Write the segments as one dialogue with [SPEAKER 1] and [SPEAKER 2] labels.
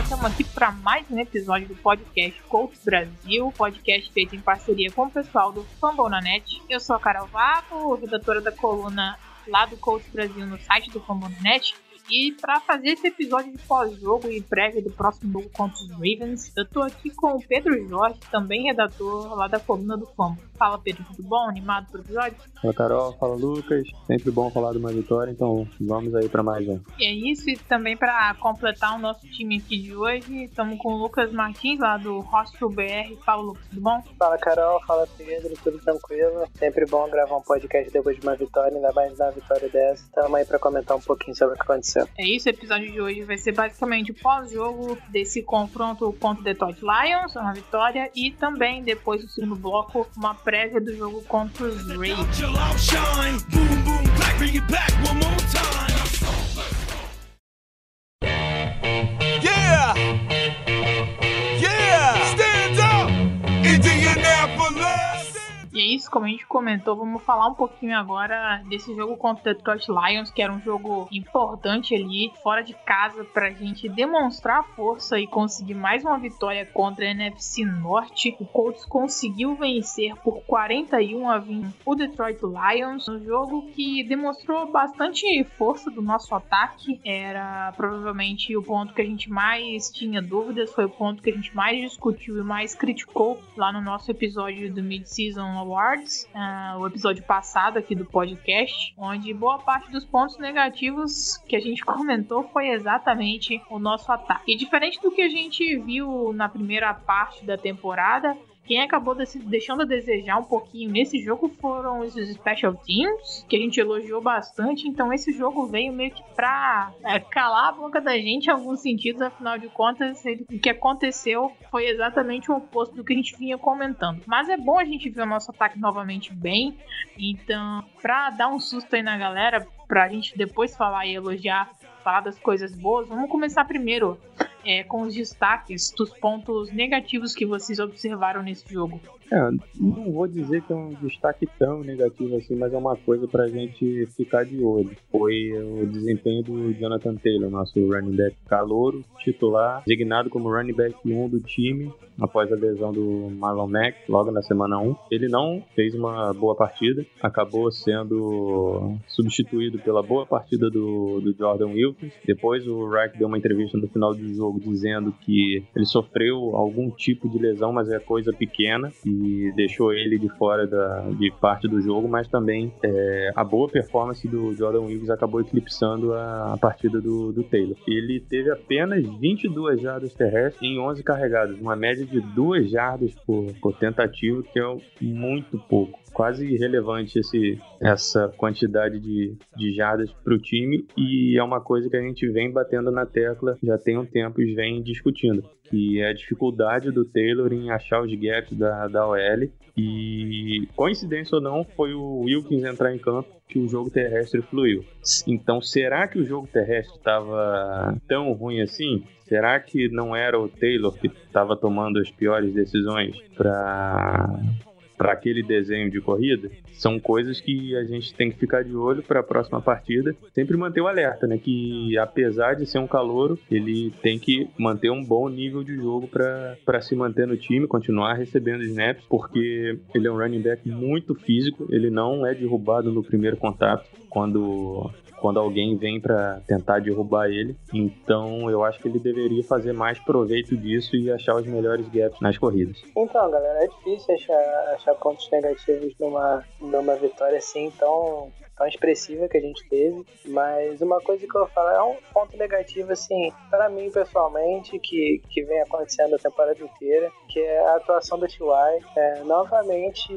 [SPEAKER 1] galera, estamos aqui para mais um episódio do podcast Coach Brasil, podcast feito em parceria com o pessoal do Fambonanet. Eu sou a Carol Vago, redatora da coluna lá do Coach Brasil no site do Fambonanet. E para fazer esse episódio de pós-jogo e prévia do próximo jogo contra os Ravens, eu tô aqui com o Pedro Jorge, também redator lá da coluna do Fombo. Fala Pedro, tudo bom? Animado pro episódio?
[SPEAKER 2] Fala Carol, fala Lucas. Sempre bom falar de uma vitória, então vamos aí para mais um.
[SPEAKER 1] E é isso, e também para completar o nosso time aqui de hoje, estamos com o Lucas Martins lá do Hostel BR. Fala Lucas, tudo bom?
[SPEAKER 3] Fala Carol, fala Pedro, tudo tranquilo? Sempre bom gravar um podcast depois de uma vitória, ainda mais na vitória dessa. Estamos aí para comentar um pouquinho sobre o que aconteceu
[SPEAKER 1] É isso, o episódio de hoje vai ser basicamente pós-jogo desse confronto contra o Detroit Lions, uma vitória, e também depois do segundo bloco, uma prévia do jogo contra os Ravens. Como a gente comentou, vamos falar um pouquinho agora desse jogo contra o Detroit Lions, que era um jogo importante ali, fora de casa, pra gente demonstrar força e conseguir mais uma vitória contra a NFC Norte. O Colts conseguiu vencer por 41 a 20 o Detroit Lions, um jogo que demonstrou bastante força do nosso ataque. Era provavelmente o ponto que a gente mais tinha dúvidas, foi o ponto que a gente mais discutiu e mais criticou lá no nosso episódio do Mid-Season Awards, uh, o episódio passado aqui do podcast, onde boa parte dos pontos negativos que a gente comentou foi exatamente o nosso ataque. E diferente do que a gente viu na primeira parte da temporada, quem acabou deixando a desejar um pouquinho nesse jogo foram os Special Teams, que a gente elogiou bastante. Então esse jogo veio meio que pra é, calar a boca da gente em alguns sentidos, afinal de contas, ele, o que aconteceu foi exatamente o oposto do que a gente vinha comentando. Mas é bom a gente ver o nosso ataque novamente bem. Então, pra dar um susto aí na galera, pra gente depois falar e elogiar, falar das coisas boas, vamos começar primeiro é, com os destaques dos pontos negativos que vocês observaram nesse jogo.
[SPEAKER 2] É, não vou dizer que é um destaque tão negativo assim, mas é uma coisa pra gente ficar de olho. Foi o desempenho do Jonathan Taylor, nosso running back calouro, titular, designado como running back 1 do time, após a lesão do Marlon Mack, logo na semana 1. Ele não fez uma boa partida, acabou sendo substituído pela boa partida do, do Jordan Wilkins. Depois o Reich deu uma entrevista no final do jogo dizendo que ele sofreu algum tipo de lesão, mas é coisa pequena. E deixou ele de fora da, de parte do jogo, mas também é, a boa performance do Jordan Williams acabou eclipsando a, a partida do, do, Taylor. Ele teve apenas 22 jardas terrestres em 11 carregadas, uma média de 2 jardas por, por tentativa, que é muito pouco quase irrelevante esse, essa quantidade de, de jardas para o time e é uma coisa que a gente vem batendo na tecla já tem um tempo e vem discutindo, que é a dificuldade do Taylor em achar os gaps da, da OL e coincidência ou não, foi o Wilkins entrar em campo que o jogo terrestre fluiu. Então, será que o jogo terrestre estava tão ruim assim? Será que não era o Taylor que estava tomando as piores decisões para para aquele desenho de corrida, são coisas que a gente tem que ficar de olho para a próxima partida. Sempre manter o alerta, né? Que apesar de ser um calouro, ele tem que manter um bom nível de jogo para se manter no time, continuar recebendo snaps, porque ele é um running back muito físico, ele não é derrubado no primeiro contato quando quando alguém vem para tentar derrubar ele. Então eu acho que ele deveria fazer mais proveito disso e achar os melhores gaps nas corridas.
[SPEAKER 3] Então, galera, é difícil achar, achar pontos negativos numa, numa vitória assim tão tão expressiva que a gente teve, mas uma coisa que eu falar é um ponto negativo, assim, para mim pessoalmente, que, que vem acontecendo a temporada inteira, que é a atuação do T.Y. É, novamente,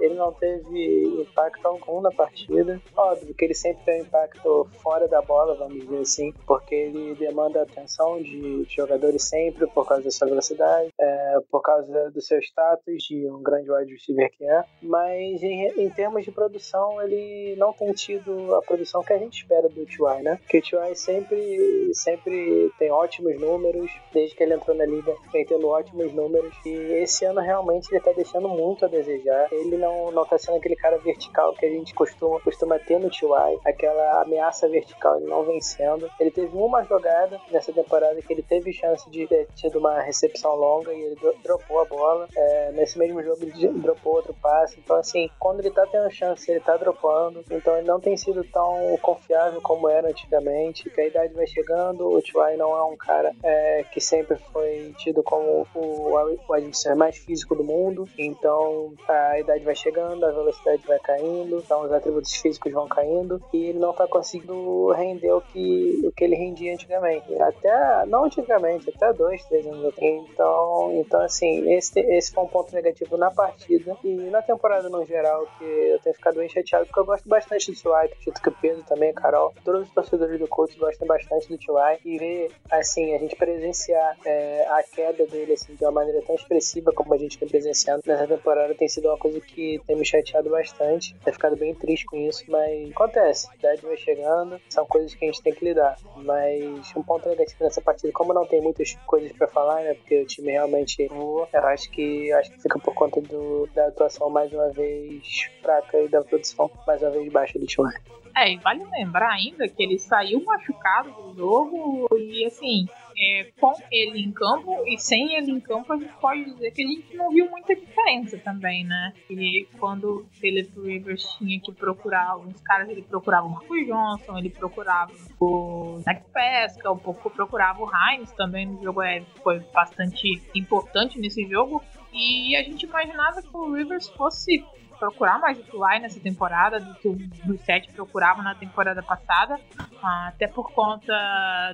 [SPEAKER 3] ele não teve impacto algum na partida. Óbvio, que ele sempre tem um impacto fora da bola, vamos dizer assim, porque ele demanda atenção de, de jogadores sempre por causa da sua velocidade, é, por causa do seu status de um grande wide receiver que é, mas em, em termos de produção ele não tem tido a produção que a gente espera do T.Y., né? Porque o T.Y. sempre, sempre tem ótimos números, desde que ele entrou na liga, vem tendo ótimos números, e esse ano realmente ele tá deixando muito a desejar. Ele não, não tá sendo aquele cara vertical que a gente costuma, costuma ter no T.Y., aquela ameaça vertical, ele não vencendo. Ele teve uma jogada nessa temporada que ele teve chance de ter tido uma recepção longa e ele dropou a bola. É, nesse mesmo jogo ele dropou outro passe. Então, assim, quando ele tá tendo chance, ele tá dropando. Então, ele não tem sido tão confiável como era antigamente. Que a idade vai chegando, o T.Y. não é um cara é, que sempre foi tido como o, o adversário mais físico do mundo. Então, a idade vai chegando, a velocidade vai caindo, então os atributos físicos vão caindo e ele não tá conseguindo render o que, o que ele rendia antigamente. Até, não antigamente, até dois, três anos atrás. Então, então assim, esse, esse foi um ponto negativo na partida e na temporada no geral, que eu tenho ficado bem chateado, porque eu gosto bastante do T.Y., acredito que o Pedro também, Carol, todos os torcedores do Colts gostam bastante do T.Y. e ver, assim, a gente presenciar é, a queda dele, assim, de uma maneira tão expressiva como a gente vem presenciando nessa temporada tem sido uma coisa que tem me chateado bastante, tenho ficado bem triste com isso, mas acontece, a idade vai chegando, são coisas que a gente tem que lidar, mas um ponto negativo nessa partida, como não tem muitas coisas para falar, né, porque o time realmente voa, eu acho que, acho que fica por conta do, da atuação mais uma vez fraca e da produção mais uma vez baixa do.
[SPEAKER 1] É, e vale lembrar ainda que ele saiu machucado do jogo e assim, é, com ele em campo e sem ele em campo, a gente pode dizer que a gente não viu muita diferença também, né? E quando o Philip Rivers tinha que procurar alguns caras, ele procurava o Marcos Johnson, ele procurava o Zach Pesca, um pouco procurava o Heinz também no jogo, é, foi bastante importante nesse jogo. E a gente imaginava que o Rivers fosse procurar mais o nessa temporada do que o sete procurava na temporada passada, até por conta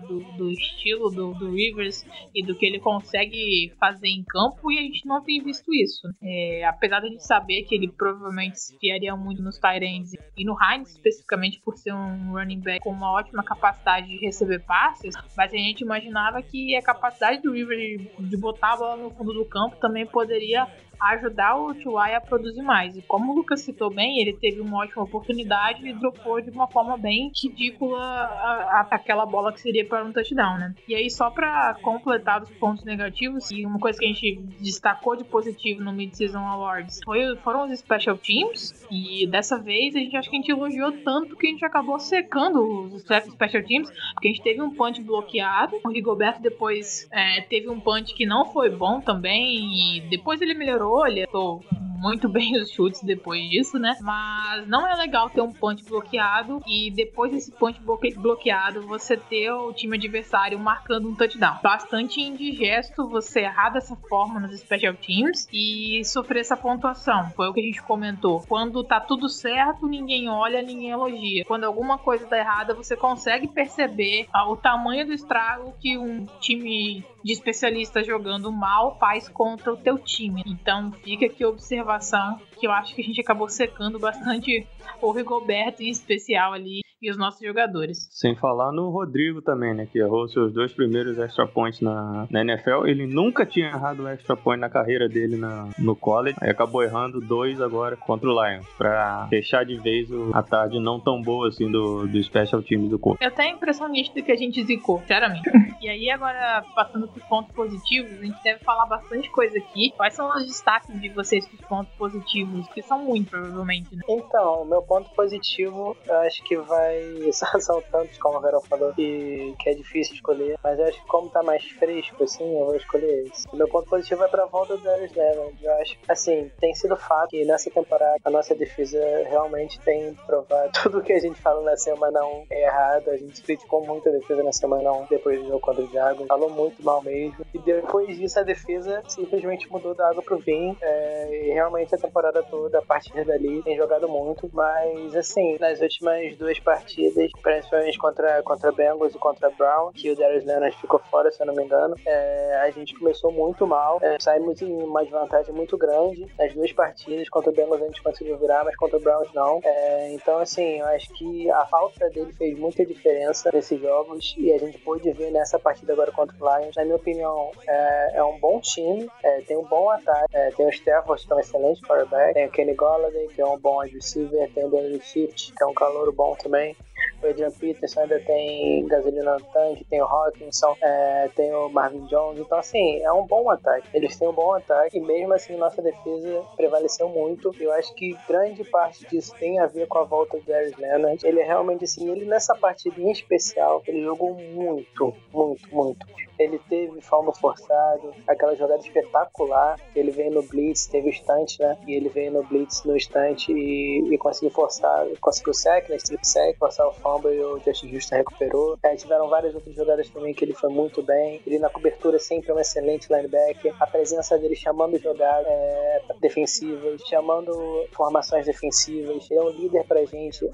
[SPEAKER 1] do, do estilo do, do, Rivers e do que ele consegue fazer em campo, e a gente não tem visto isso. É, apesar de a gente saber que ele provavelmente se fiaria muito nos Tyrants e no Heinz, especificamente por ser um running back com uma ótima capacidade de receber passes, mas a gente imaginava que a capacidade do Rivers de, de botar a bola no fundo do campo também poderia ajudar o T.Y. a produzir mais. E como o Lucas citou bem, ele teve uma ótima oportunidade e dropou de uma forma bem ridícula a, a, aquela bola que seria para um touchdown, né? E aí, só para completar os pontos negativos, e uma coisa que a gente destacou de positivo no Mid-Season Awards foi, foram os Special Teams, e dessa vez a gente acho que a gente elogiou tanto que a gente acabou secando os Special Teams, porque a gente teve um punch bloqueado, o Rigoberto depois é, teve um punch que não foi bom também, e depois ele melhorou ele acertou muito bem os chutes depois disso, né? Mas não é legal ter um punch bloqueado e depois desse punch bloqueado você ter o time adversário marcando um touchdown. Bastante indigesto você errar dessa forma nos special teams e sofrer essa pontuação. Foi o que a gente comentou. Quando tá tudo certo, ninguém olha, ninguém elogia. Quando alguma coisa tá errada, você consegue perceber o tamanho do estrago que um time de especialistas jogando mal faz contra o teu time. Então fica aqui a observação que eu acho que a gente acabou secando bastante o Rigoberto em especial ali e os nossos jogadores.
[SPEAKER 2] Sem falar no Rodrigo também, né? Que errou seus dois primeiros extra points na, na NFL. Ele nunca tinha errado um extra point na carreira dele na, no college. Aí acabou errando dois agora contra o Lions. Pra fechar de vez o, a tarde não tão boa assim do, do special team do corpo.
[SPEAKER 1] Eu tenho a impressão nítida que a gente zicou, sinceramente. e aí, agora, passando pros pontos positivos, a gente deve falar bastante coisa aqui. Quais são os destaques de vocês pros pontos positivos? Que são muito, provavelmente, né?
[SPEAKER 3] Então, o meu ponto positivo, eu acho que vai. São tantos, como a Carol falou, que, que é difícil escolher. Mas eu acho que como tá mais fresco, assim, eu vou escolher esse. O meu ponto positivo é pra volta do Darius Leonard. Eu acho assim, tem sido fato que nessa temporada a nossa defesa realmente tem provado tudo que a gente fala na semana 1 é errado. A gente criticou muito a defesa na semana 1 depois do jogo contra o Jaguars, falou muito mal mesmo. E depois disso a defesa simplesmente mudou da água pro vinho. É, e realmente a temporada toda, a partir dali, tem jogado muito. Mas assim, nas últimas duas partidas, principalmente contra, contra Bengals e contra Brown, que o Darius Leonard ficou fora, se eu não me engano, é, a gente começou muito mal. É, saímos em uma desvantagem muito grande nas duas partidas. Contra o Bengals a gente conseguiu virar, mas contra o Browns não. É, então, assim, eu acho que a falta dele fez muita diferença nesses jogos e a gente pôde ver nessa partida agora contra o Lions. Na minha opinião, é, é um bom time, é, tem um bom ataque, é, tem o Stafford, que é um excelente quarterback, tem o Kenny Golladay, que é um bom receiver, tem o Daniel Shift, que é um calor bom também. O Adrian Peterson ainda tem gasolina no tanque, tem o Hawkinson, é, tem o Marvin Jones. Então, assim, é um bom ataque. Eles têm um bom ataque e mesmo assim nossa defesa prevaleceu muito. Eu acho que grande parte disso tem a ver com a volta do Darius Leonard. Ele é realmente assim, ele nessa partida em especial, ele jogou muito, muito, muito. Ele teve falmo forçado, aquela jogada espetacular. Ele veio no blitz, teve o instante, né? E ele veio no blitz no instante e, e conseguiu forçar, conseguiu sec, né? Strip sec, forçar o fumble e o Justin Houston recuperou. É, tiveram várias outras jogadas também que ele foi muito bem. Ele na cobertura sempre é um excelente linebacker. A presença dele chamando jogadas é, defensivas, chamando formações defensivas. Ele é um líder pra gente.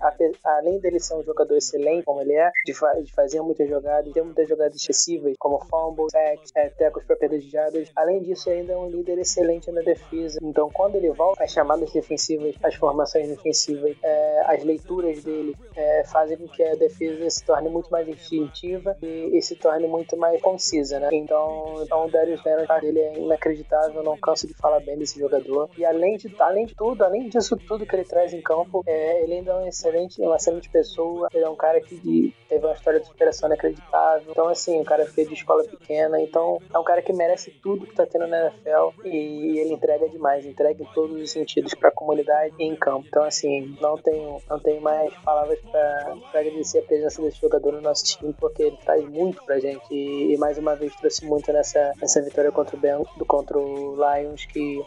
[SPEAKER 3] Além dele ser um jogador excelente, como ele é, de, fa de fazer muitas jogadas, ter muitas jogadas excessivas, como fumble, sacks, é, tecos jardas. Além disso, ainda é um líder excelente na defesa. Então, quando ele volta, as chamadas defensivas, as formações defensivas, é, as leituras dele é, fazem com que a defesa se torne muito mais instintiva e, e se torne muito mais concisa, né? Então, então o Darius Leonard, ele é inacreditável, não canso de falar bem desse jogador. E além de, além de tudo, além disso tudo que ele traz em campo, é, ele ainda é um excelente, uma excelente pessoa. Ele é um cara que teve uma história de superação inacreditável. Então, assim, o cara fez de escola pequena. Então, é um cara que merece tudo que tá tendo na NFL e ele entrega demais, entrega em todos os sentidos para a comunidade e em campo. Então, assim, não tenho, não tenho mais palavras para agradecer a presença desse jogador no nosso time, porque ele traz muito pra gente e, e mais uma vez trouxe muito nessa, nessa vitória contra o, ben, contra o Lions, que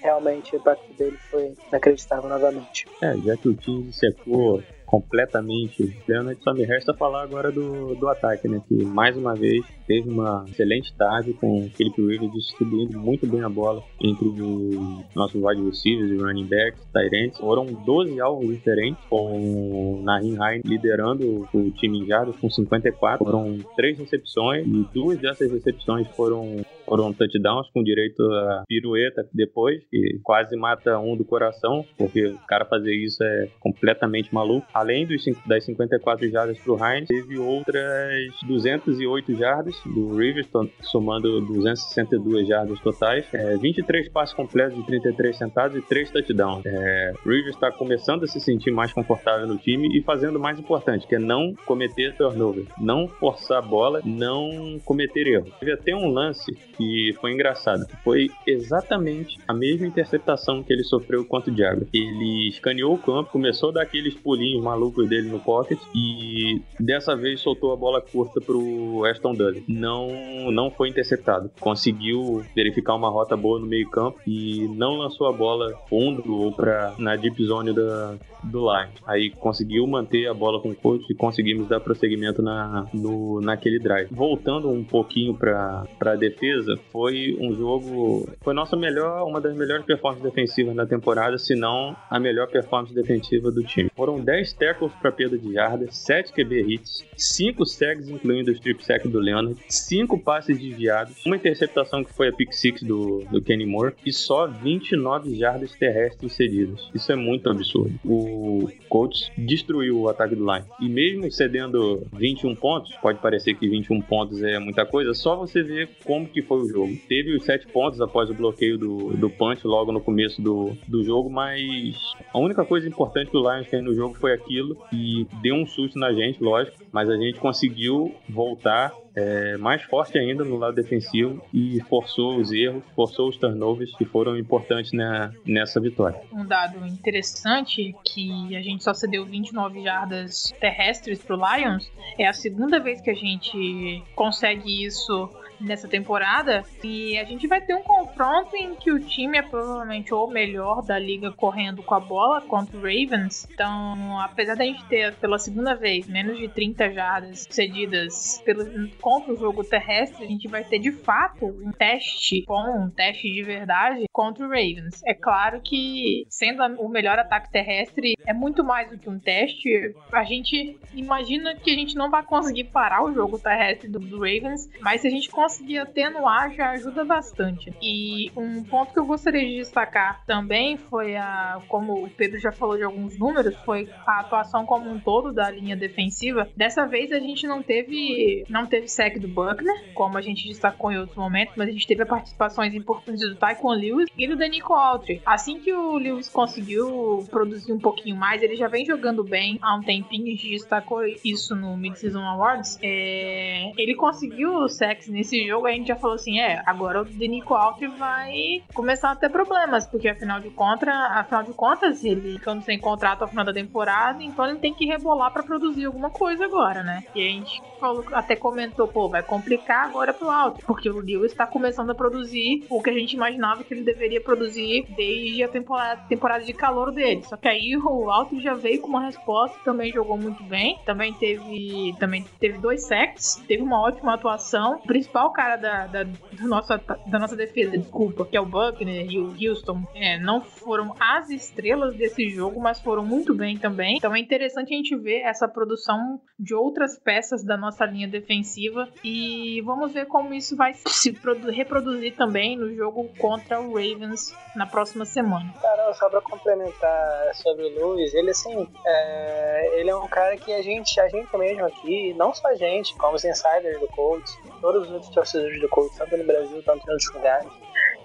[SPEAKER 3] realmente o impacto dele foi inacreditável novamente.
[SPEAKER 2] É, já que o time secou completamente plena. Só me resta falar agora do, do ataque, né? Que mais uma vez teve uma excelente tarde com o Philip Rivers distribuindo muito bem a bola entre os nossos wide receivers e running backs, Tyrants. Foram 12 alvos diferentes, com Nahin Hine liderando o time em jardas com 54. Foram três recepções e duas dessas recepções foram foram touchdowns com direito a pirueta depois, que quase mata um do coração, porque o cara fazer isso é completamente maluco. Além dos, das 54 jardas pro Heinz, teve outras 208 jardas do Rivers, somando 262 jardas totais, é, 23 passes completos de 33 centavos e 3 touchdowns. É, Rivers está começando a se sentir mais confortável no time e fazendo o mais importante, que é não cometer turnover, não forçar a bola, não cometer erros. Teve até um lance que foi engraçado, que foi exatamente a mesma interceptação que ele sofreu contra o Jaguars. Ele escaneou o campo, começou a dar aqueles pulinhos malucos dele no pocket e dessa vez soltou a bola curta pro Aston Dudley. Não, não foi interceptado. Conseguiu verificar uma rota boa no meio campo e não lançou a bola fundo ou para na deep zone da, do line. Aí conseguiu manter a bola com o coach e conseguimos dar prosseguimento na, no, naquele drive. Voltando um pouquinho para a defesa, foi um jogo. Foi nossa melhor, uma das melhores performances defensivas na temporada, se não a melhor performance defensiva do time. Foram 10 tackles para perda de jardas, 7 QB hits, 5 segs, incluindo o strip sack do Leonard, 5 passes desviados, uma interceptação que foi a pick six do, do Kenny Moore e só 29 jardas terrestres cedidas. Isso é muito absurdo. O Colts destruiu o ataque do line. E mesmo cedendo 21 pontos, pode parecer que 21 pontos é muita coisa, só você ver como que foi o jogo. Teve os 7 pontos após o bloqueio do, do punch logo no começo do, do jogo, mas a única coisa importante que o Lions fez no jogo foi aquilo e deu um susto na gente, lógico, mas a gente conseguiu voltar é, mais forte ainda no lado defensivo e forçou os erros, forçou os turnovers que foram importantes na, nessa vitória.
[SPEAKER 1] Um dado interessante que a gente só cedeu 29 jardas terrestres para o Lions é a segunda vez que a gente consegue isso nessa temporada. E a gente vai ter um confronto em que o time é provavelmente o melhor da liga correndo com a bola contra o Ravens. Então, apesar da gente ter pela segunda vez menos de 30 jardas cedidas pelo, contra o jogo terrestre, a gente vai ter de fato um teste bom, um teste de verdade contra o Ravens. É claro que, sendo o melhor ataque terrestre, é muito mais do que um teste. A gente imagina que a gente não vai conseguir parar o jogo terrestre do, do Ravens, mas se a gente conseguir atenuar, já ajuda bastante. E um ponto que eu gostaria de destacar também foi a, como o Pedro já falou de alguns números, foi a atuação como um todo da linha defensiva. Dessa vez a gente não teve não teve sec do Buckner, como a gente destacou em outros momentos, mas a gente teve participações importantes do Tyquan Lewis e do Danico Altry. Assim que o Lewis conseguiu produzir um pouquinho mais, ele já vem jogando bem há um tempinho, a gente destacou isso no Mid-Season Awards. É, ele conseguiu o sex nesse jogo, a gente já falou assim, é, agora o Danico Altry vai começar a ter problemas, porque afinal de contas, afinal de contas, ele ficando sem contrato ao final da temporada, então ele tem que rebolar para produzir alguma coisa agora, né? E a gente falou, até comentou, pô, vai complicar agora pro Altry, porque o Lewis está começando a produzir o que a gente imaginava que ele deveria produzir desde a temporada, temporada de calor dele. Só que aí o Alto já veio com uma resposta, também jogou muito bem, também teve, também teve dois sacks, teve uma ótima atuação. O cara da, da, do nosso, da nossa defesa, desculpa, que é o Buckner e o Houston, é, não foram as estrelas desse jogo, mas foram muito bem também. Então é interessante a gente ver essa produção de outras peças da nossa linha defensiva e vamos ver como isso vai se reproduzir também no jogo contra o Ravens na próxima semana.
[SPEAKER 3] Cara, só pra complementar sobre o Luiz, ele assim, é, ele é um cara que a gente, a gente mesmo aqui, não só a gente, como os insiders do Colts, todos os outros torcedores do Colts, tanto no Brasil quanto em outros lugares,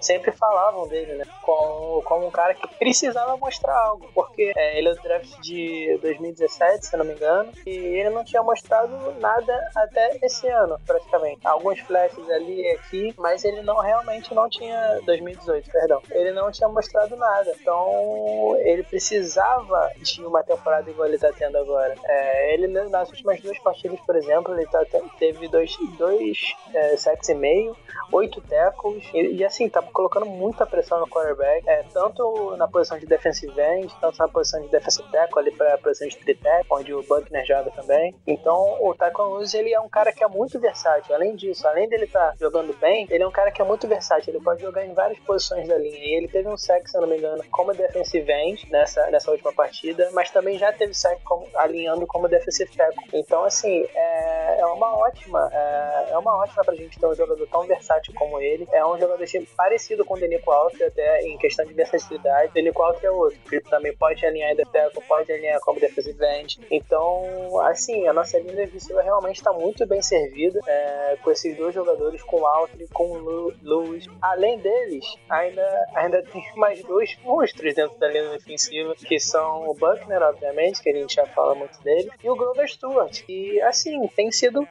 [SPEAKER 3] sempre falavam dele, né? Como, como um cara que precisava mostrar algo, porque é, ele é do draft de 2017, se não me engano, e ele não tinha mostrado nada até esse ano, praticamente. Alguns flashes ali e aqui, mas ele não realmente não tinha 2018, perdão. Ele não tinha mostrado nada. Então ele precisava de uma temporada igual ele tá tendo agora. É, ele nas últimas duas partidas, por exemplo, ele tá, teve dois, dois é, sacks e meio, oito tackles, e, e assim, tá colocando muita pressão no quarterback, é, tanto na posição de defensive end, tanto na posição de defensive tackle, ali pra posição de three onde o Buckner joga também. Então, o Tyquan Lewis, ele é um cara que é muito versátil. Além disso, além dele estar tá jogando bem, ele é um cara que é muito versátil. Ele pode jogar em várias posições da linha. E ele teve um sack, se eu não me engano, como defensive end nessa, nessa última partida, mas também já teve sack como, alinhando como defensive tackle. Então, assim, é, é uma ótima, é, é uma ótima pra gente ter um jogador tão versátil como ele. É um jogador assim, parecido com o Denico Alter, até em questão de versatilidade. Denico Alter é outro. Ele também pode alinhar em defesa, pode alinhar como defensive end. Então, assim, a nossa linha defensiva realmente está muito bem servida é, com esses dois jogadores, com o Alter e com o Lewis. Além deles, ainda, ainda tem mais dois monstros dentro da linha defensiva, que são o Buckner, obviamente, que a gente já fala muito dele, e o Grover Stewart, que, assim, tem sido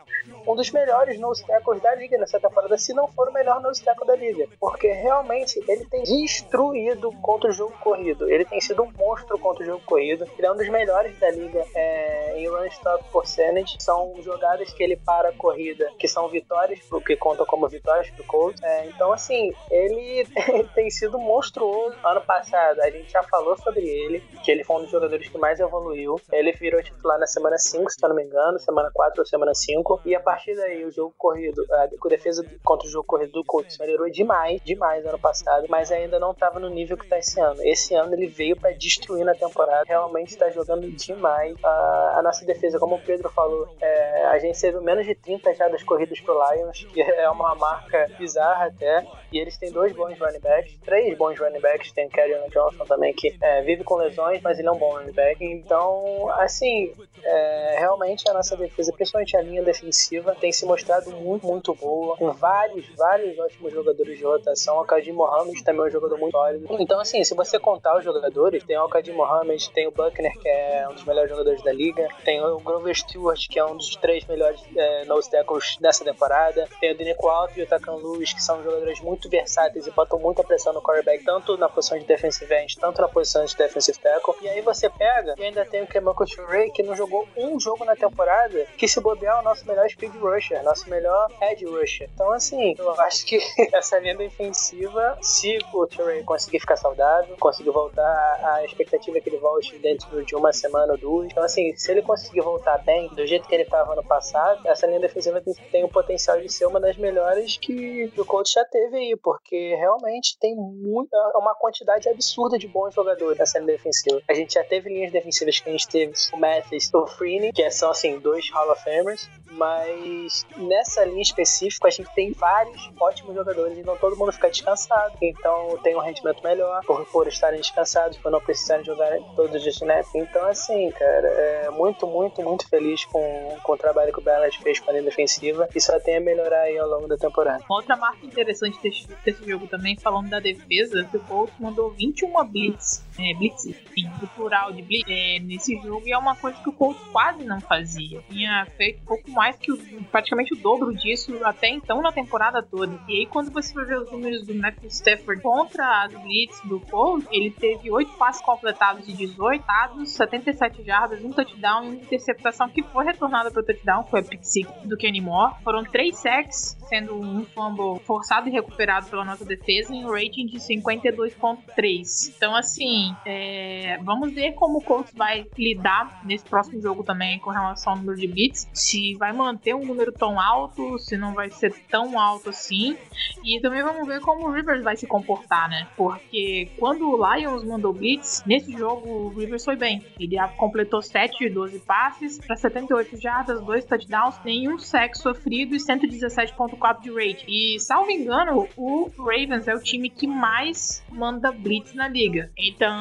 [SPEAKER 3] um dos melhores nose tackles da liga nessa temporada, se não for o melhor nose tackle da liga. Porque realmente ele tem destruído contra o jogo corrido. Ele tem sido um monstro contra o jogo corrido. Ele é um dos melhores da liga é, em run stop percentage. São jogadas que ele para a corrida, que são vitórias, que contam como vitórias pro Colts. É, então, assim, ele tem sido monstruoso. Ano passado, a gente já falou sobre ele, que ele foi um dos jogadores que mais evoluiu. Ele virou titular na semana 5, se eu não me engano, semana 4 ou semana 5. E a partir daí, o jogo corrido, a defesa contra o jogo corrido do Colts melhorou demais, demais ano passado, mas ainda não estava no nível que está esse ano. Esse ano ele veio para destruir na temporada, realmente está jogando demais. A, a, nossa defesa, como o Pedro falou, é, a gente teve menos de 30 das corridas pro Lions, que é uma marca bizarra até, e eles têm dois bons running backs, três bons running backs, tem o Kerryon Johnson também, que é, vive com lesões, mas ele é um bom running back. Então, assim, é, realmente a nossa defesa, principalmente a linha defensiva, tem se mostrado muito, muito boa, com vários, vários ótimos jogadores de rotação. O Kadim Mohamed também é um jogador muito sólido. Então, assim, se você contar os jogadores, tem o Kadim Mohamed, tem o Buckner, que é um dos melhores jogadores da liga, tem o Grover Stewart, que é um dos três melhores é, nose tackles dessa temporada. Tem o Denico Alto e o Takan Lewis, que são jogadores muito versáteis e botam muita pressão no quarterback, tanto na posição de defensive end, tanto na posição de defensive tackle. E aí você pega e ainda tem o Kemanko Ray, que não jogou um jogo na temporada, que se bobear é o nosso melhor speed rusher, nosso melhor edge rusher. Então, assim, eu acho que essa linha defensiva, se o Ray conseguir ficar saudável, conseguir voltar, a expectativa é que ele volte dentro de uma semana ou duas. Então, assim, se ele conseguir voltar bem, do jeito que ele estava no passado, essa linha defensiva tem, tem o potencial de ser uma das melhores que o coach já teve aí, porque realmente tem muita, uma quantidade absurda de bons jogadores nessa linha defensiva. A gente já teve linhas defensivas que a gente teve o Mathis, o Freeney, que são assim, dois Hall of Famers, mas nessa linha específica a gente tem vários ótimos jogadores e não todo mundo fica descansado. Então tem um rendimento melhor por, por estarem descansados, por não precisarem jogar todos os snaps. Então, assim, cara, é muito, muito, muito feliz com, com o trabalho que o Ballard fez com a linha defensiva e só tem a melhorar aí ao longo da temporada.
[SPEAKER 1] Outra marca interessante desse, desse jogo também, falando da defesa, que o Colts mandou 21 blitz, é, blitz, enfim, do plural de blitz, é, nesse jogo e é uma coisa que o Colts quase não fazia. Tinha feito pouco mais que o, praticamente o dobro disso até então na temporada toda. E aí quando você vai ver os números do Matthew Stafford contra as blitz do Colts, ele teve 8 passes completados de 18, dados, 77 jardas, um touchdown e uma interceptação que foi retornada para o touchdown, foi a pick do Kenny Moore. Foram 3 sacks, sendo um fumble forçado e recuperado pela nossa defesa em um rating de 52.3. Então assim, é, vamos ver como o Colts vai lidar nesse próximo jogo também com relação ao número de bits, se vai manter um número tão alto, se não vai ser tão alto assim. E também vamos ver como o Rivers vai se comportar, né? Porque quando o Lions mandou blitz, nesse jogo o Rivers foi bem. Ele completou 7 de 12 passes para 78 jardas, 2 touchdowns, nenhum sexo sofrido e 117.4 de rate. E, salvo engano, o Ravens é o time que mais manda blitz na liga. Então,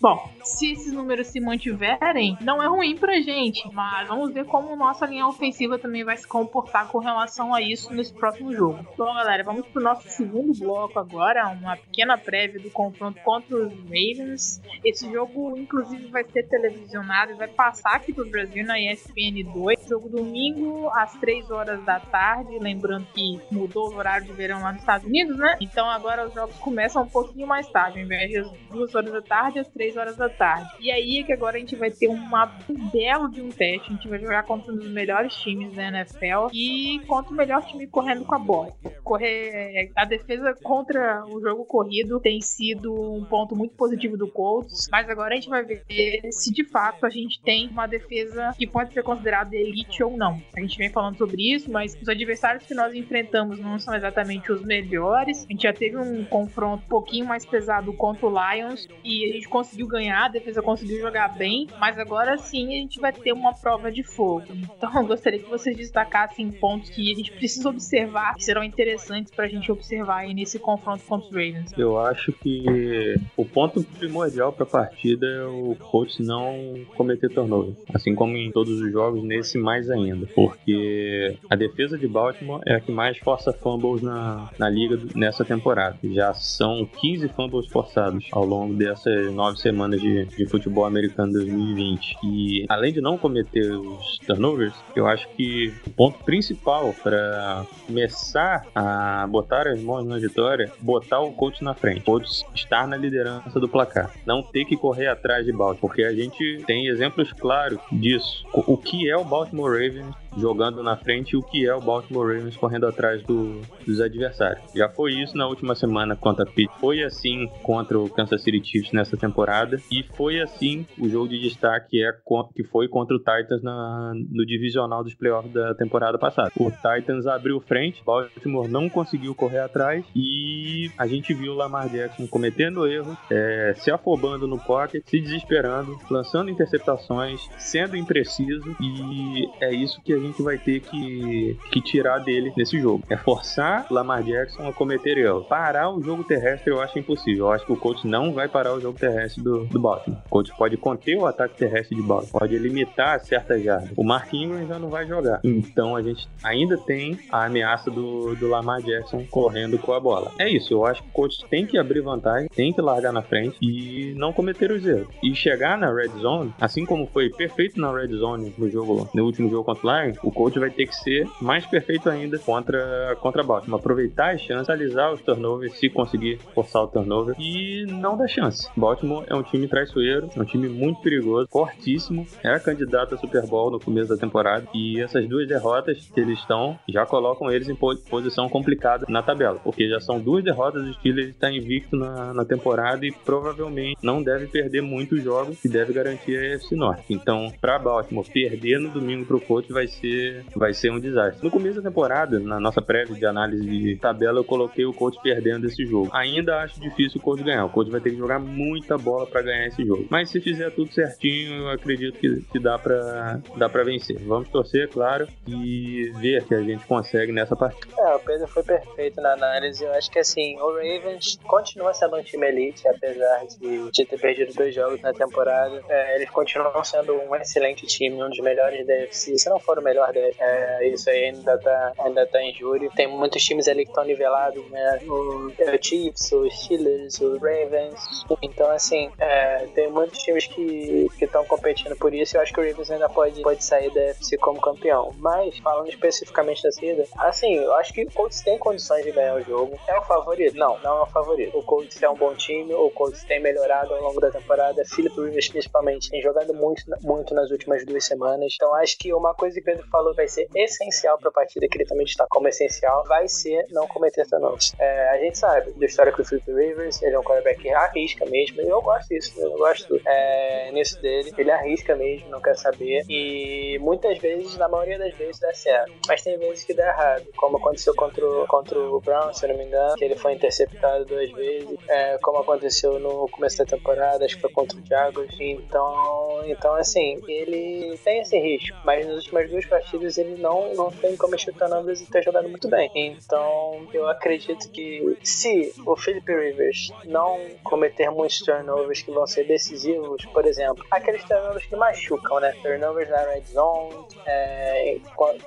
[SPEAKER 1] bom, se esses números se mantiverem, não é ruim pra gente, mas vamos ver como nossa linha ofensiva também vai se comportar com relação a isso nesse próximo jogo. Bom, galera, vamos pro nosso segundo bloco agora, uma pequena prévia do confronto contra os Ravens. Esse jogo, inclusive, vai ser televisionado e vai passar aqui pro Brasil na ESPN 2. Jogo domingo às 3 horas da tarde, lembrando que mudou o horário de verão lá nos Estados Unidos, né? Então agora os jogos começam um pouquinho mais tarde, ao invés das 2 horas da tarde, às 3 horas da tarde. E aí é que agora a gente vai ter uma um belo de um teste. A gente vai jogar contra um dos melhores times da NFL e contra o melhor time correndo com a bola. Correr a defesa contra o jogo corrido tem sido um ponto muito positivo do Colts, mas agora a gente vai ver se de fato a gente tem uma defesa que pode ser considerada elite ou não. A gente vem falando sobre isso, mas os adversários que nós enfrentamos não são exatamente os melhores. A gente já teve um confronto um pouquinho mais pesado contra o Lions e a gente conseguiu ganhar, a defesa conseguiu jogar bem, mas agora sim a gente vai ter uma prova de fogo. Então eu gostaria que vocês destacassem pontos que a gente precisa observar, que serão interessantes para a gente observar aí nesse confronto contra os Ravens.
[SPEAKER 2] Eu acho que o ponto primordial para a partida é o coach não cometer turnover, assim como em todos os jogos, nesse mais ainda, porque a defesa de Baltimore é a que mais força fumbles na, na liga nessa temporada. Já são 15 fumbles forçados ao longo dessas nove semanas de, de futebol americano 2020. E além de não cometer os turnovers, eu acho que o ponto principal para começar a botar as mãos na vitória, botar o coach na frente, coach estar na liderança do placar, não ter que correr atrás de Baltimore, porque a gente tem exemplos claros disso. O que é o Baltimore Ravens jogando na frente o que é o Baltimore Ravens correndo atrás do, dos adversários. Já foi isso na última semana contra a Pitt, foi assim contra o Kansas City Chiefs nessa temporada e foi assim o jogo de destaque é que foi contra o Titans na, no divisional dos playoffs da temporada passada. O Titans abriu frente, Baltimore não conseguiu correr atrás e a gente viu o Lamar Jackson cometendo erros, é, se afobando no pocket, se desesperando, lançando interceptações, sendo impreciso e é isso que a gente gente vai ter que, que tirar dele nesse jogo. É forçar Lamar Jackson a cometer erro. Parar o jogo terrestre eu acho impossível. Eu acho que o coach não vai parar o jogo terrestre do, do Baltimore. O coach pode conter o ataque terrestre de Baltimore, pode limitar certas jardas. O Mark Ingram já não vai jogar. Então a gente ainda tem a ameaça do, do Lamar Jackson correndo com a bola. É isso, eu acho que o coach tem que abrir vantagem, tem que largar na frente e não cometer os erros. E chegar na red zone, assim como foi perfeito na red zone no jogo, no último jogo contra o Lions, o coach vai ter que ser mais perfeito ainda contra contra Baltimore. Aproveitar as chances, alisar os turnovers, se conseguir forçar o turnover e não dar chance. Baltimore é um time traiçoeiro, é um time muito perigoso, fortíssimo, é candidato a Super Bowl no começo da temporada e essas duas derrotas que eles estão já colocam eles em posição complicada na tabela, porque já são duas derrotas, o Steelers está invicto na, na temporada e provavelmente não deve perder muitos jogos e deve garantir a AFC Norte. Então, para Baltimore, perder no domingo pro Colts vai ser, vai ser um desastre. No começo da temporada, na nossa prévia de análise de tabela, eu coloquei o Colts perdendo esse jogo. Ainda acho difícil o Colts ganhar. O Colts vai ter que jogar muita bola para ganhar esse jogo. Mas se fizer tudo certinho, eu acredito que, que dá para dá para vencer. Vamos torcer, claro, e ver que a gente consegue nessa partida.
[SPEAKER 3] É, o Pedro foi perfeito na análise. Eu acho que assim, o Ravens continua sendo um time elite, apesar de, de ter perdido dois jogos na temporada. É, eles continuam sendo um excelente time, um dos melhores da UFC. Se não for o melhor da é, isso aí ainda tá, ainda tá em júri. Tem muitos times ali que estão nivelados, né? O, o Chiefs, os Steelers, o Ravens. Então, assim, é, tem muitos times que estão competindo por isso. Eu acho que o Ravens ainda pode, pode sair da UFC como campeão. Mas, falando especificamente da saída, assim, eu acho que o Colts tem condições de ganhar o jogo. É o favorito? Não, não é o favorito. O Colts é um bom time, o Colts tem melhorado ao longo da temporada. Philip Rivers, principalmente, tem jogado muito, muito nas últimas duas semanas. Então, acho que uma coisa que Pedro falou vai ser essencial para a partida, que ele também está como essencial, vai ser não cometer turnovers. É, a gente sabe da história com o Philip Rivers, ele é um quarterback que arrisca mesmo, e eu gosto disso, eu gosto é, nisso dele. Ele arrisca mesmo, não quer saber, e muitas vezes, na maioria das vezes, dá certo. Mas tem vezes que dá errado, como aconteceu contra o, contra o Brown, se eu não me engano, que ele foi interceptado duas vezes, é, como aconteceu no começo da temporada, acho que foi contra o Jaguars. Então, então assim, ele tem esse risco, mas nas últimas duas partidas ele não, não tem como numbers e tá jogando muito bem. Então, eu acredito que se o Philip Rivers não cometer muitos turnovers que vão ser decisivos, por exemplo, aqueles turnovers que machucam, né? Turnovers na red zone, é,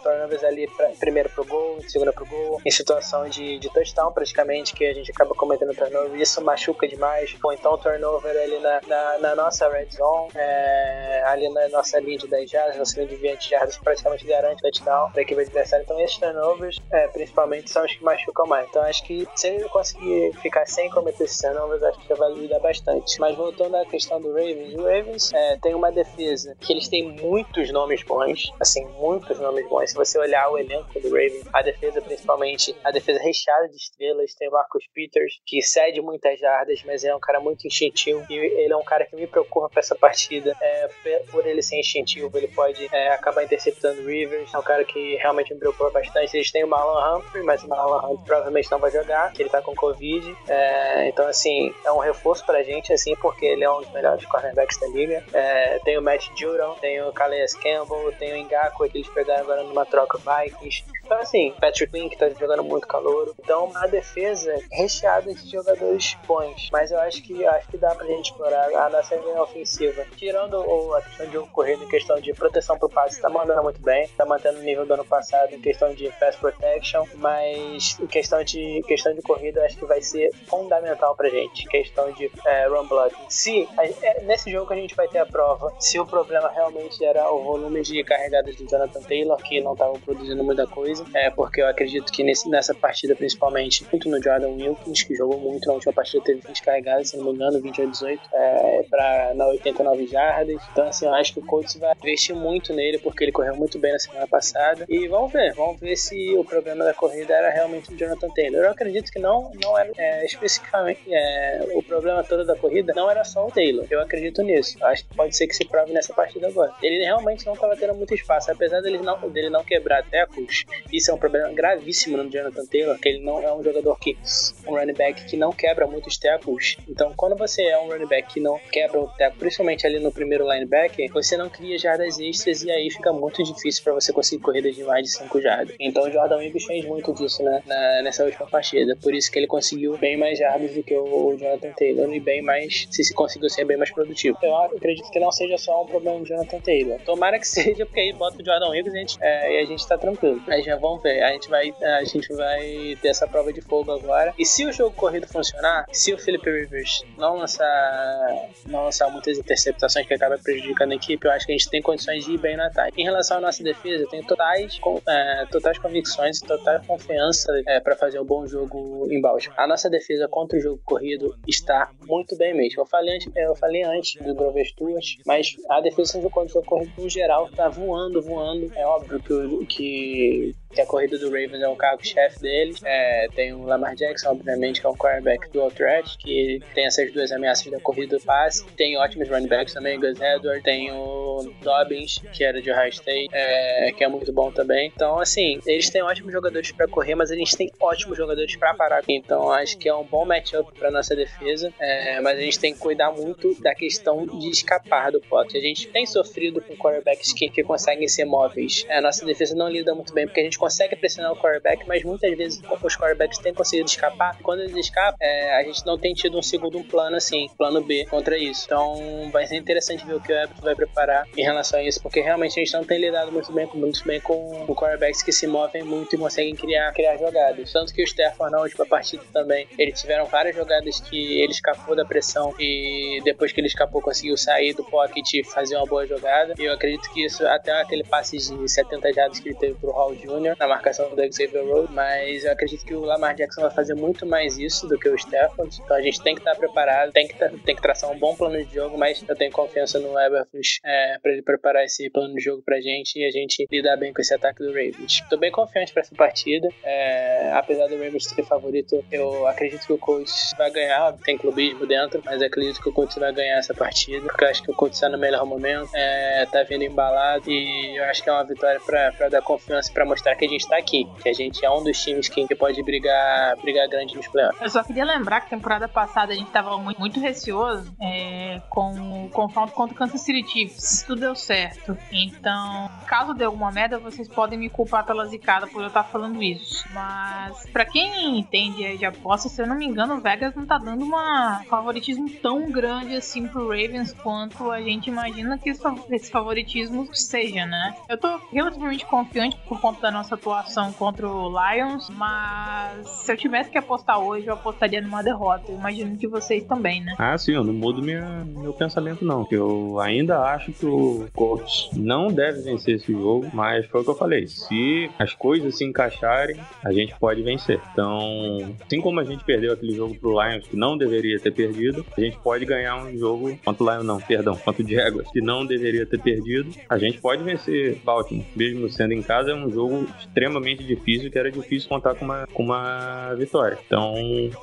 [SPEAKER 3] turnovers ali pra, primeiro pro gol, segundo pro gol, em situação de, de touchdown praticamente, que a gente acaba cometendo turnover, isso machuca demais. Ou então turnover ali na, na, na nossa red zone, é, ali na nossa linha de 10 jardas, nossa linha de 20 jardas, praticamente garante touchdown para a equipe adversária. Então esses turnovers, é, principalmente, são os que machucam mais. Então acho que se ele conseguir ficar sem cometer esses turnovers, acho que já vai ajudar bastante. Mas voltando à questão do Ravens, o Ravens é, tem uma defesa que eles têm muitos nomes bons, assim, muitos nomes bons. Se você olhar o elenco do Ravens, a defesa principalmente, a defesa recheada de estrelas, tem o Marcus Peters, que cede muitas jardas, mas é um cara muito instintivo e ele é um cara que me preocupa para essa partida. É, por ele ser instintivo, ele pode é, acabar interceptando Rivers, é um cara que realmente me preocupa bastante. Eles têm o Marlon Humphrey, mas o Marlon Humphrey provavelmente não vai jogar, que ele tá com Covid. É, então, assim, é um reforço pra gente, assim, porque ele é um dos melhores cornerbacks da liga. É, tem o Matt Judon, tem o Calais Campbell, tem o Ngaku, que eles pegaram agora numa troca Vikings. Então, assim, Patrick que tá jogando muito calor. Então, uma defesa recheada de jogadores bons. Mas eu acho que acho que dá pra gente explorar a nossa linha ofensiva. Tirando a questão de jogo corrido, em questão de proteção pro passe, tá mandando muito bem. Tá mantendo o nível do ano passado em questão de pass protection. Mas em questão de, questão de corrida, eu acho que vai ser fundamental pra gente. Questão de é, run block. Se, é, nesse jogo a gente vai ter a prova se o problema realmente era o volume de carregadas do Jonathan Taylor, que não tava produzindo muita coisa. É, porque eu acredito que nesse, nessa partida, principalmente, muito no Jordan Wilkins, que jogou muito na última partida, teve 20 carregadas, se não me engano, 20 a 18, é, pra, na 89 jardas. Então, assim, eu acho que o Colts vai investir muito nele, porque ele correu muito bem na semana passada. E vamos ver, vamos ver se o problema da corrida era realmente o Jonathan Taylor. Eu acredito que não, não era é, especificamente é, o problema todo da corrida, não era só o Taylor. Eu acredito nisso. Acho que pode ser que se prove nessa partida agora. Ele realmente não estava tendo muito espaço, apesar dele não, dele não quebrar tecos, isso é um problema gravíssimo no Jonathan Taylor, que ele não é um jogador que um running back que não quebra muitos tackles. Então, quando você é um running back que não quebra o tackle, principalmente ali no primeiro linebacker, você não cria jardas extras e aí fica muito difícil para você conseguir corridas de mais de 5 jardas. Então, o Jordan Williams fez muito disso né, na, nessa última partida. Por isso que ele conseguiu bem mais jardas do que o Jonathan Taylor e bem mais, se, se conseguiu ser bem mais produtivo. Eu acredito que não seja só um problema do Jonathan Taylor. Tomara que seja, porque aí bota o Jordan Williams e a gente, é, e a gente tá tranquilo. Já vamos ver. A gente vai, a gente vai ter essa prova de fogo agora. E se o jogo corrido funcionar, se o Philip Rivers não lançar, não lançar muitas interceptações que acaba prejudicando a equipe, eu acho que a gente tem condições de ir bem no ataque. Em relação à nossa defesa, eu tenho totais, é, totais convicções total confiança é, para fazer um bom jogo em Baltimore. A nossa defesa contra o jogo corrido está muito bem mesmo. Eu falei antes, eu falei antes do Grover Stewart, mas a defesa contra o jogo corrido no geral está voando, voando. É óbvio que, que que a corrida do Ravens é o cargo-chefe deles. É, tem o Lamar Jackson, obviamente, que é um quarterback do threat, que tem essas duas ameaças da corrida do passe. Tem ótimos running backs também, Gus Edwards, tem o Dobbins, que era de High State, é, que é muito bom também. Então, assim, eles têm ótimos jogadores para correr, mas eles têm ótimos jogadores para parar. Então, acho que é um bom matchup para nossa defesa, é, mas a gente tem que cuidar muito da questão de escapar do pote. A gente tem sofrido com quarterbacks que, que conseguem ser móveis. A nossa defesa não lida muito bem, porque a gente consegue pressionar o quarterback, mas muitas vezes os quarterbacks têm conseguido escapar. Quando eles escapam, é, a gente não tem tido um segundo plano assim, plano B contra isso. Então vai ser interessante ver o que o Everton vai preparar em relação a isso, porque realmente a gente não tem lidado muito bem, muito bem com, com quarterbacks que se movem muito e conseguem criar, criar jogadas. Tanto que o Stafford na última partida também, eles tiveram várias jogadas que ele escapou da pressão e depois que ele escapou conseguiu sair do pocket e fazer uma boa jogada. E eu acredito que isso, até aquele passe de 70 jardas que ele teve pro Hall Jr., na marcação do Xavier Road, mas eu acredito que o Lamar Jackson vai fazer muito mais isso do que o Stafford, então a gente tem que estar preparado, tem que, tem que traçar um bom plano de jogo, mas eu tenho confiança no Eberflus é, para ele preparar esse plano de jogo pra gente e a gente lidar bem com esse ataque do Ravens. Tô bem confiante para essa partida, é, apesar do Ravens ser favorito, eu acredito que o Colts vai ganhar, tem clubismo dentro, mas acredito que o Colts vai ganhar essa partida, porque eu acho que o Colts está no melhor momento, é, tá vindo embalado e eu acho que é uma vitória para dar confiança, para mostrar que a gente tá aqui, que a gente é um dos times que pode brigar, brigar grande nos playoffs.
[SPEAKER 1] Eu só queria lembrar que temporada passada a gente tava muito, muito receoso é, com o confronto contra o Kansas City Chiefs. Tudo deu certo. Então, caso dê alguma merda, vocês podem me culpar pela zicada por eu estar falando isso. Mas, para quem entende de aposta, se eu não me engano, o Vegas não tá dando uma favoritismo tão grande assim pro Ravens quanto a gente imagina que esse favoritismo seja, né? Eu tô relativamente confiante por conta da nossa atuação contra o Lions, mas se eu tivesse que apostar hoje, eu apostaria numa derrota. Eu imagino que vocês também, né?
[SPEAKER 2] Ah, sim, eu não mudo minha, meu pensamento, não. Eu ainda acho que o Colts não deve vencer esse jogo, mas foi o que eu falei. Se as coisas se encaixarem, a gente pode vencer. Então, assim como a gente perdeu aquele jogo pro Lions, que não deveria ter perdido, a gente pode ganhar um jogo contra o Lions, não, perdão, contra o Jaguars, que não deveria ter perdido. A gente pode vencer Baltimore, mesmo sendo em casa, é um jogo extremamente difícil, que era difícil contar com uma, com uma vitória. Então,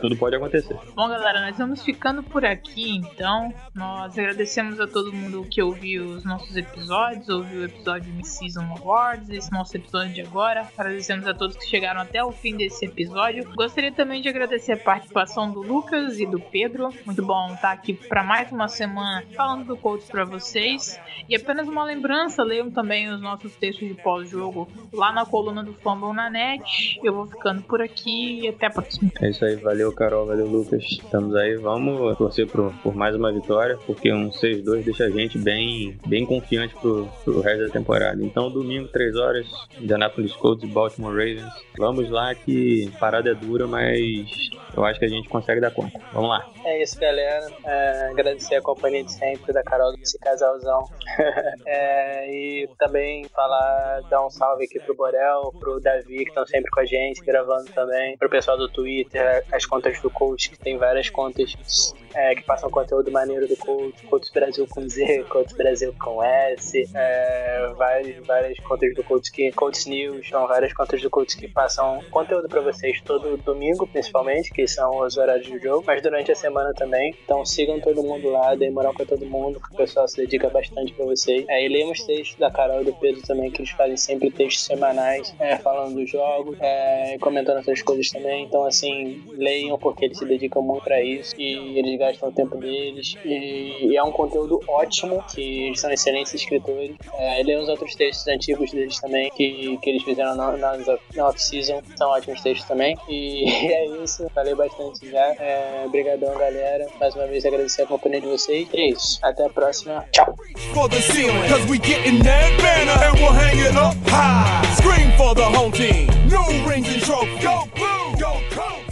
[SPEAKER 2] tudo pode acontecer.
[SPEAKER 1] Bom, galera, nós vamos ficando por aqui, então. Nós agradecemos a todo mundo que ouviu os nossos episódios, ouviu o episódio de Season Awards, esse nosso episódio de agora. Agradecemos a todos que chegaram até o fim desse episódio. Gostaria também de agradecer a participação do Lucas e do Pedro. Muito bom estar aqui para mais uma semana falando do Colts para vocês. E apenas uma lembrança, leiam também os nossos textos de pós-jogo lá na coluna do Fumble na net. Eu vou ficando por aqui e até a próxima.
[SPEAKER 2] É isso aí, valeu Carol, valeu Lucas. Estamos aí, vamos torcer por, por mais uma vitória, porque um 6-2 deixa a gente bem, bem confiante pro, pro resto da temporada. Então, domingo, 3 horas, Indianapolis Colts e Baltimore Ravens. Vamos lá que parada é dura, mas eu acho que a gente consegue dar conta. Vamos lá.
[SPEAKER 3] É isso, galera. É, agradecer a companhia de sempre da Carol desse casalzão. é, e também falar, dar um salve aqui pro Borel, pro Davi, que estão sempre com a gente, gravando também, pro pessoal do Twitter, as contas do coach, que tem várias contas é, que passam conteúdo maneiro do Colts, Colts Brasil com Z, Colts Brasil com S, é, várias, várias contas do Colts que Colts News, são várias contas do Colts que passam conteúdo para vocês todo domingo, principalmente, que são os horários do jogo, mas durante a semana também. Então sigam todo mundo lá, deem moral pra todo mundo, que o pessoal se dedica bastante pra vocês. É, e leiam os textos da Carol e do Pedro também, que eles fazem sempre textos semanais, é, falando dos jogos, é, comentando outras coisas também. Então, assim, leiam porque eles se dedicam muito pra isso e eles gastam o tempo deles. E, e é um conteúdo ótimo, que eles são excelentes escritores. É, leiam os outros textos antigos deles também, que, que eles fizeram na, na, na off-season. São ótimos textos também. E é isso, falei bastante já. É, obrigadão, galera. Mais uma vez agradecer a companhia de vocês. É isso. Até a próxima. Tchau. for the home team. New rings and trophies. Go blue, go gold!